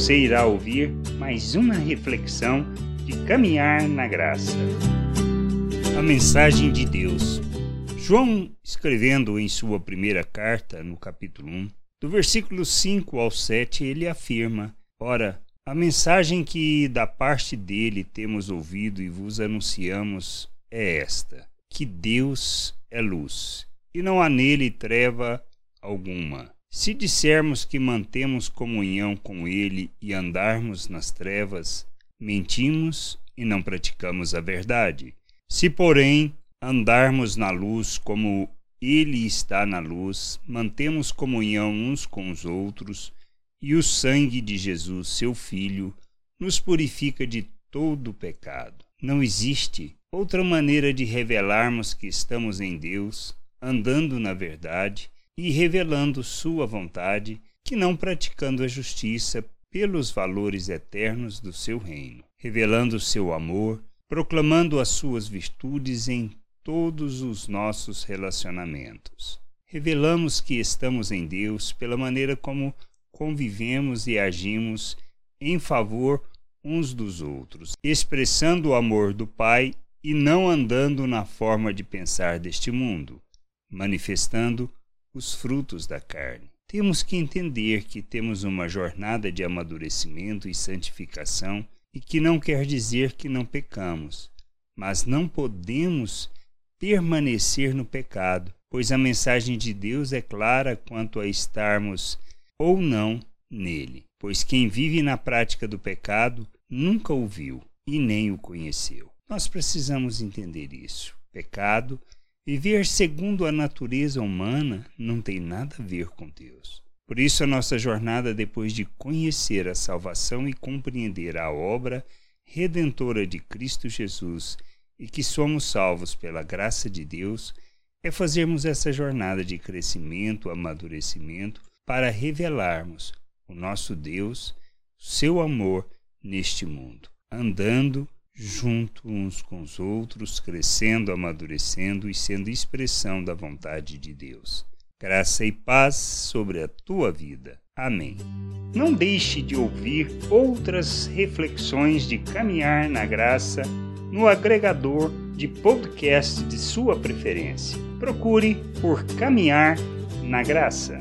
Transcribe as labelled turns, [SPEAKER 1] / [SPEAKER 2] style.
[SPEAKER 1] Você irá ouvir mais uma reflexão de caminhar na graça. A mensagem de Deus. João, escrevendo em sua primeira carta, no capítulo 1, do versículo 5 ao 7, ele afirma: Ora, a mensagem que da parte dele temos ouvido e vos anunciamos é esta: que Deus é luz, e não há nele treva alguma. Se dissermos que mantemos comunhão com Ele e andarmos nas trevas, mentimos e não praticamos a verdade. Se, porém, andarmos na luz como Ele está na luz, mantemos comunhão uns com os outros, e o sangue de Jesus, seu Filho, nos purifica de todo pecado. Não existe outra maneira de revelarmos que estamos em Deus, andando na verdade e revelando Sua vontade, que não praticando a justiça pelos valores eternos do seu reino, revelando seu amor, proclamando as suas virtudes em todos os nossos relacionamentos. Revelamos que estamos em Deus pela maneira como convivemos e agimos em favor uns dos outros, expressando o amor do Pai e não andando na forma de pensar deste mundo, manifestando os frutos da carne. Temos que entender que temos uma jornada de amadurecimento e santificação e que não quer dizer que não pecamos, mas não podemos permanecer no pecado, pois a mensagem de Deus é clara quanto a estarmos ou não nele. Pois quem vive na prática do pecado nunca o viu e nem o conheceu. Nós precisamos entender isso. Pecado Viver segundo a natureza humana não tem nada a ver com Deus. Por isso, a nossa jornada, depois de conhecer a salvação e compreender a obra redentora de Cristo Jesus e que somos salvos pela graça de Deus, é fazermos essa jornada de crescimento, amadurecimento, para revelarmos o nosso Deus, seu amor neste mundo, andando junto uns com os outros, crescendo, amadurecendo e sendo expressão da vontade de Deus. Graça e paz sobre a tua vida. Amém. Não deixe de ouvir outras reflexões de caminhar na graça no agregador de podcast de sua preferência. Procure por Caminhar na Graça.